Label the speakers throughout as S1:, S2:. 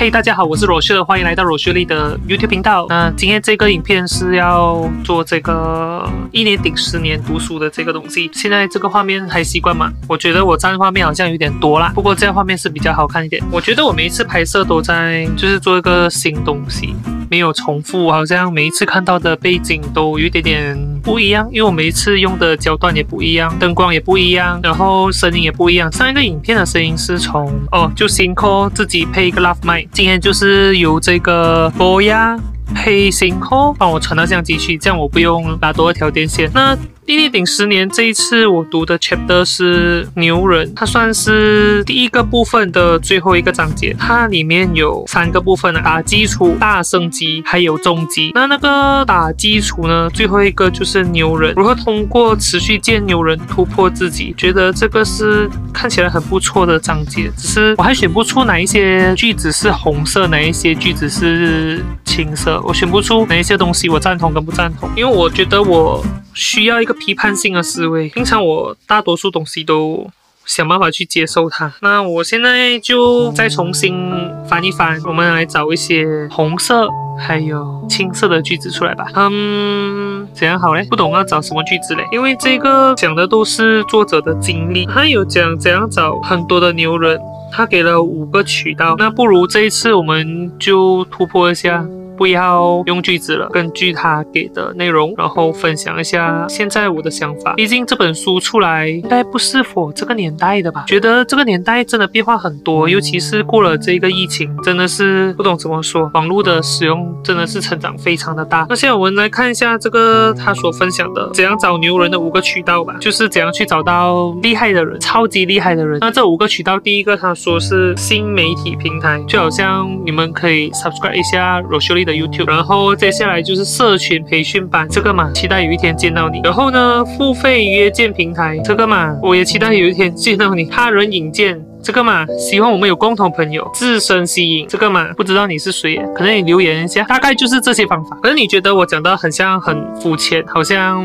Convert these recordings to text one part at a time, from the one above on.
S1: 嘿，大家好，我是罗秀，欢迎来到罗秀丽的 YouTube 频道。那今天这个影片是要做这个一年顶十年读书的这个东西。现在这个画面还习惯吗？我觉得我占画面好像有点多啦，不过这样画面是比较好看一点。我觉得我每一次拍摄都在就是做一个新东西，没有重复，好像每一次看到的背景都有一点点不一样，因为我每一次用的焦段也不一样，灯光也不一样，然后声音也不一样。上一个影片的声音是从哦，就新 o 自己配一个 Love Mic。今天就是由这个波亚配新 o 帮我传到相机去，这样我不用拉多一条电线。那第一顶十年这一次我读的 chapter 是牛人，它算是第一个部分的最后一个章节。它里面有三个部分，打基础、大升级还有中级。那那个打基础呢，最后一个就是牛人如何通过持续见牛人突破自己。觉得这个是看起来很不错的章节，只是我还选不出哪一些句子是红色，哪一些句子是青色，我选不出哪一些东西我赞同跟不赞同，因为我觉得我。需要一个批判性的思维。平常我大多数东西都想办法去接受它。那我现在就再重新翻一翻，我们来找一些红色还有青色的句子出来吧。嗯，怎样好嘞？不懂要找什么句子嘞？因为这个讲的都是作者的经历，他有讲怎样找很多的牛人，他给了五个渠道。那不如这一次我们就突破一下。不要用句子了，根据他给的内容，然后分享一下现在我的想法。毕竟这本书出来应该不是否这个年代的吧？觉得这个年代真的变化很多，尤其是过了这个疫情，真的是不懂怎么说，网络的使用真的是成长非常的大。那现在我们来看一下这个他所分享的怎样找牛人的五个渠道吧，就是怎样去找到厉害的人，超级厉害的人。那这五个渠道，第一个他说是新媒体平台，就好像你们可以 subscribe 一下 Rosalie 的。YouTube，然后接下来就是社群培训班，这个嘛，期待有一天见到你。然后呢，付费约见平台，这个嘛，我也期待有一天见到你。他人引荐。这个嘛，希望我们有共同朋友，自身吸引。这个嘛，不知道你是谁，可能你留言一下，大概就是这些方法。可是你觉得我讲的很像很肤浅，好像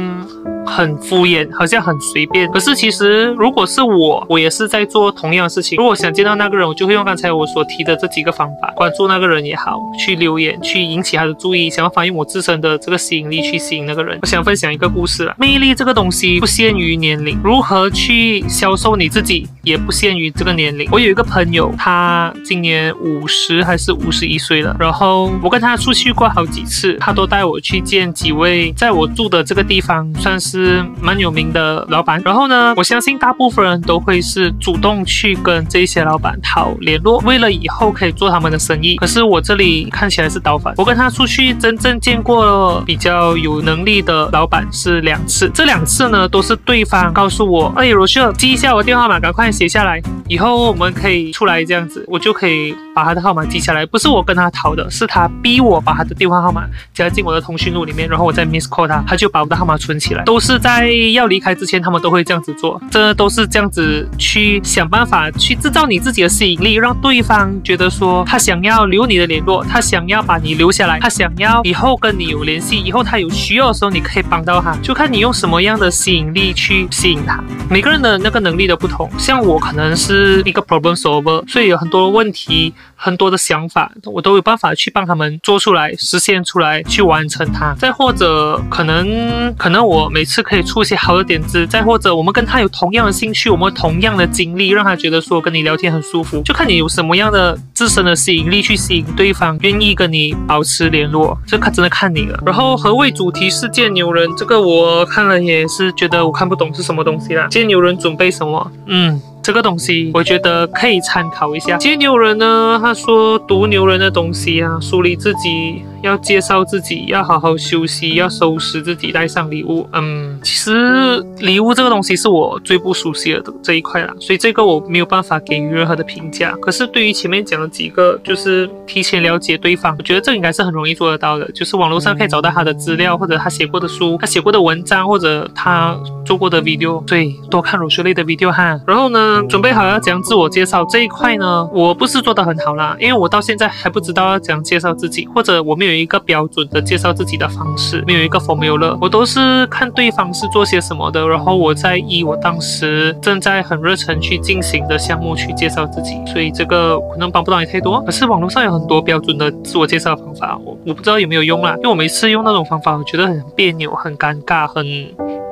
S1: 很敷衍，好像很随便。可是其实如果是我，我也是在做同样的事情。如果想见到那个人，我就会用刚才我所提的这几个方法，关注那个人也好，去留言，去引起他的注意，想要反映我自身的这个吸引力，去吸引那个人。我想分享一个故事了，魅力这个东西不限于年龄，如何去销售你自己，也不限于这个年。年龄，我有一个朋友，他今年五十还是五十一岁了。然后我跟他出去过好几次，他都带我去见几位在我住的这个地方算是是蛮有名的老板。然后呢，我相信大部分人都会是主动去跟这些老板讨联络，为了以后可以做他们的生意。可是我这里看起来是倒反，我跟他出去真正见过比较有能力的老板是两次，这两次呢都是对方告诉我，哎，罗秀，记一下我电话号码，赶快写下来，以后。我们可以出来这样子，我就可以把他的号码记下来。不是我跟他逃的，是他逼我把他的电话号码加进我的通讯录里面，然后我再 miss call 他，他就把我的号码存起来。都是在要离开之前，他们都会这样子做。这都是这样子去想办法去制造你自己的吸引力，让对方觉得说他想要留你的联络，他想要把你留下来，他想要以后跟你有联系，以后他有需要的时候你可以帮到他。就看你用什么样的吸引力去吸引他。每个人的那个能力都不同，像我可能是。一个 problem solver，所以有很多问题，很多的想法，我都有办法去帮他们做出来，实现出来，去完成它。再或者可能，可能我每次可以出一些好的点子。再或者我们跟他有同样的兴趣，我们同样的经历，让他觉得说跟你聊天很舒服。就看你有什么样的自身的吸引力去吸引对方，愿意跟你保持联络。这看真的看你了。然后何谓主题是见牛人？这个我看了也是觉得我看不懂是什么东西啦。见牛人准备什么？嗯。这个东西我觉得可以参考一下。接牛人呢，他说读牛人的东西啊，梳理自己，要介绍自己，要好好休息，要收拾自己，带上礼物。嗯，其实礼物这个东西是我最不熟悉的这一块啦，所以这个我没有办法给予任何的评价。可是对于前面讲的几个，就是提前了解对方，我觉得这应该是很容易做得到的。就是网络上可以找到他的资料，或者他写过的书，他写过的文章，或者他做过的 video。对，多看乳学类的 video 哈。然后呢？准备好要讲自我介绍这一块呢，我不是做的很好啦，因为我到现在还不知道要怎样介绍自己，或者我没有一个标准的介绍自己的方式，没有一个 formula，我都是看对方是做些什么的，然后我再以我当时正在很热忱去进行的项目去介绍自己，所以这个可能帮不到你太多。可是网络上有很多标准的自我介绍方法，我我不知道有没有用啦，因为我每次用那种方法，我觉得很别扭、很尴尬、很。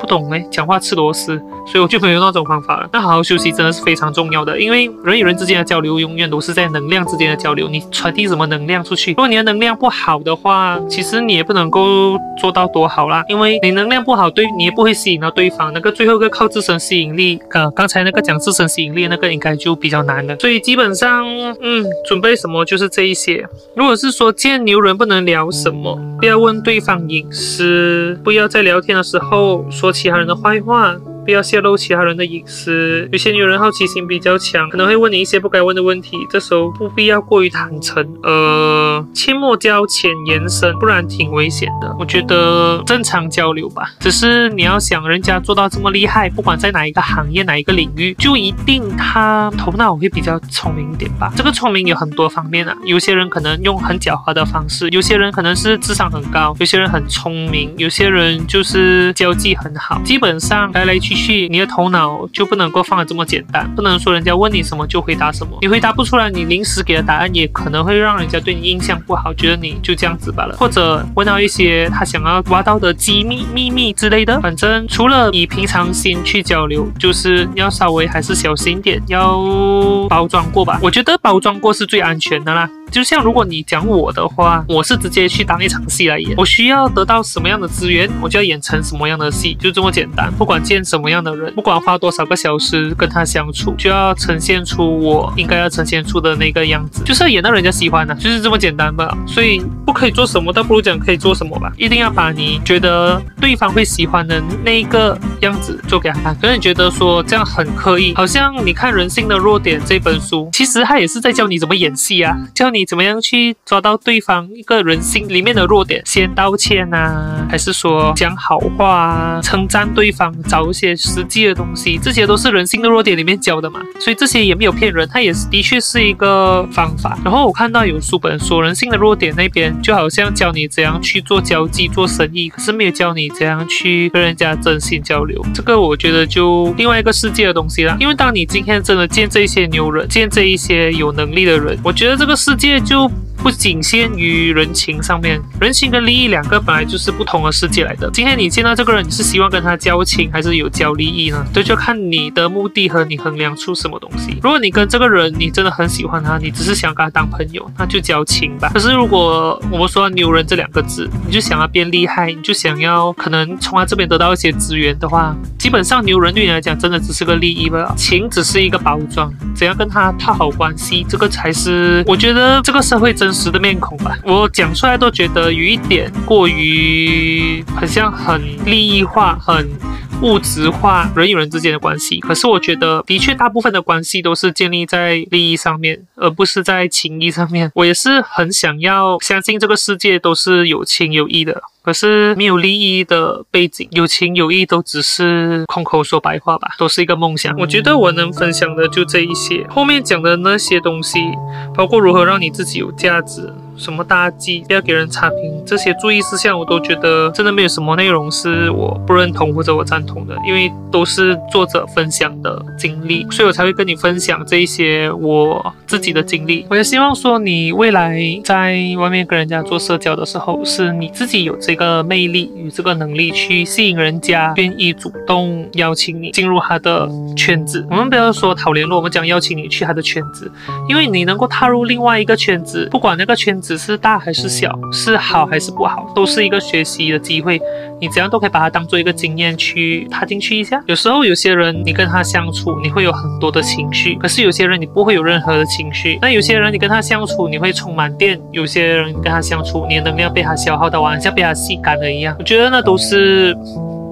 S1: 不懂哎，讲话吃螺丝，所以我就没有那种方法了。那好好休息真的是非常重要的，因为人与人之间的交流永远都是在能量之间的交流。你传递什么能量出去，如果你的能量不好的话，其实你也不能够做到多好啦。因为你能量不好，对你也不会吸引到对方。那个最后一个靠自身吸引力，呃，刚才那个讲自身吸引力那个应该就比较难了。所以基本上，嗯，准备什么就是这一些。如果是说见牛人不能聊什么，不要问对方隐私，不要在聊天的时候说。其他人的坏话。不要泄露其他人的隐私。有些女人好奇心比较强，可能会问你一些不该问的问题，这时候不必要过于坦诚。呃，切莫交浅言深，不然挺危险的。我觉得正常交流吧，只是你要想人家做到这么厉害，不管在哪一个行业、哪一个领域，就一定他头脑会比较聪明一点吧。这个聪明有很多方面啊，有些人可能用很狡猾的方式，有些人可能是智商很高，有些人很聪明，有些人就是交际很好。基本上来来去。去，你的头脑就不能够放的这么简单，不能说人家问你什么就回答什么，你回答不出来，你临时给的答案也可能会让人家对你印象不好，觉得你就这样子罢了，或者问到一些他想要挖到的机密秘密之类的，反正除了以平常心去交流，就是要稍微还是小心点，要包装过吧，我觉得包装过是最安全的啦。就像如果你讲我的话，我是直接去当一场戏来演。我需要得到什么样的资源，我就要演成什么样的戏，就这么简单。不管见什么样的人，不管花多少个小时跟他相处，就要呈现出我应该要呈现出的那个样子，就是要演到人家喜欢的，就是这么简单吧。所以不可以做什么，倒不如讲可以做什么吧。一定要把你觉得对方会喜欢的那一个样子做给他看。可能你觉得说这样很刻意，好像你看《人性的弱点》这本书，其实他也是在教你怎么演戏啊，教你。怎么样去抓到对方一个人性里面的弱点？先道歉啊，还是说讲好话啊，称赞对方，找一些实际的东西？这些都是人性的弱点里面教的嘛。所以这些也没有骗人，它也是的确是一个方法。然后我看到有书本说人性的弱点那边就好像教你怎样去做交际、做生意，可是没有教你怎样去跟人家真心交流。这个我觉得就另外一个世界的东西了。因为当你今天真的见这些牛人，见这一些有能力的人，我觉得这个世界。就不仅限于人情上面，人情跟利益两个本来就是不同的世界来的。今天你见到这个人，你是希望跟他交情，还是有交利益呢？这就看你的目的和你衡量出什么东西。如果你跟这个人你真的很喜欢他，你只是想跟他当朋友，那就交情吧。可是如果我们说牛人这两个字，你就想要变厉害，你就想要可能从他这边得到一些资源的话，基本上牛人对你来讲真的只是个利益吧，情只是一个包装，怎样跟他套好关系，这个才是我觉得这个社会真。实的面孔吧，我讲出来都觉得有一点过于，很像很利益化，很。物质化人与人之间的关系，可是我觉得的确大部分的关系都是建立在利益上面，而不是在情谊上面。我也是很想要相信这个世界都是有情有义的，可是没有利益的背景，有情有义都只是空口说白话吧，都是一个梦想。我觉得我能分享的就这一些，后面讲的那些东西，包括如何让你自己有价值。什么大忌，不要给人差评，这些注意事项我都觉得真的没有什么内容是我不认同或者我赞同的，因为都是作者分享的经历，所以我才会跟你分享这一些我自己的经历。我也希望说你未来在外面跟人家做社交的时候，是你自己有这个魅力与这个能力去吸引人家，愿意主动邀请你进入他的圈子。我们不要说讨联络，我们讲邀请你去他的圈子，因为你能够踏入另外一个圈子，不管那个圈。只是大还是小，是好还是不好，都是一个学习的机会。你怎样都可以把它当做一个经验去踏进去一下。有时候有些人你跟他相处，你会有很多的情绪；可是有些人你不会有任何的情绪。那有些人你跟他相处，你会充满电；有些人跟他相处，你的能量被他消耗到完，像被他吸干了一样。我觉得那都是。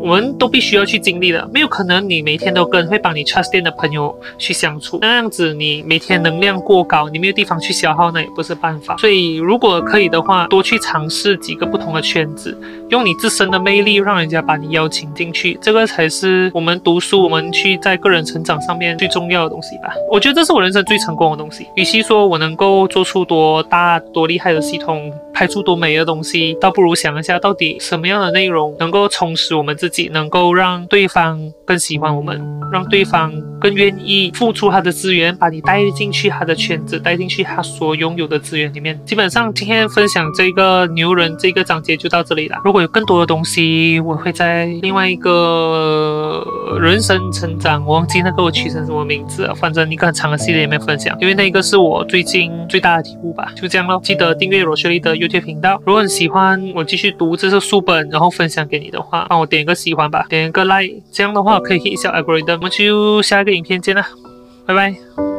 S1: 我们都必须要去经历的，没有可能你每天都跟会帮你 trust 店的朋友去相处，那样子你每天能量过高，你没有地方去消耗，那也不是办法。所以如果可以的话，多去尝试几个不同的圈子，用你自身的魅力让人家把你邀请进去，这个才是我们读书，我们去在个人成长上面最重要的东西吧。我觉得这是我人生最成功的东西。与其说我能够做出多大多厉害的系统，拍出多美的东西，倒不如想一下到底什么样的内容能够充实我们自己，己能够让对方更喜欢我们，让对方更愿意付出他的资源，把你带进去他的圈子，带进去他所拥有的资源里面。基本上今天分享这个牛人这个章节就到这里了。如果有更多的东西，我会在另外一个人生成长，我忘记那个我取成什么名字了，反正一个很长的系列里面分享，因为那个是我最近最大的体悟吧。就这样咯，记得订阅罗雪莉的 YouTube 频道。如果你喜欢我继续读这些书本，然后分享给你的话，帮我点一个喜欢吧，点个 like，这样的话可以 hit 一下 algorithm。我们就下一个影片见啦，拜拜。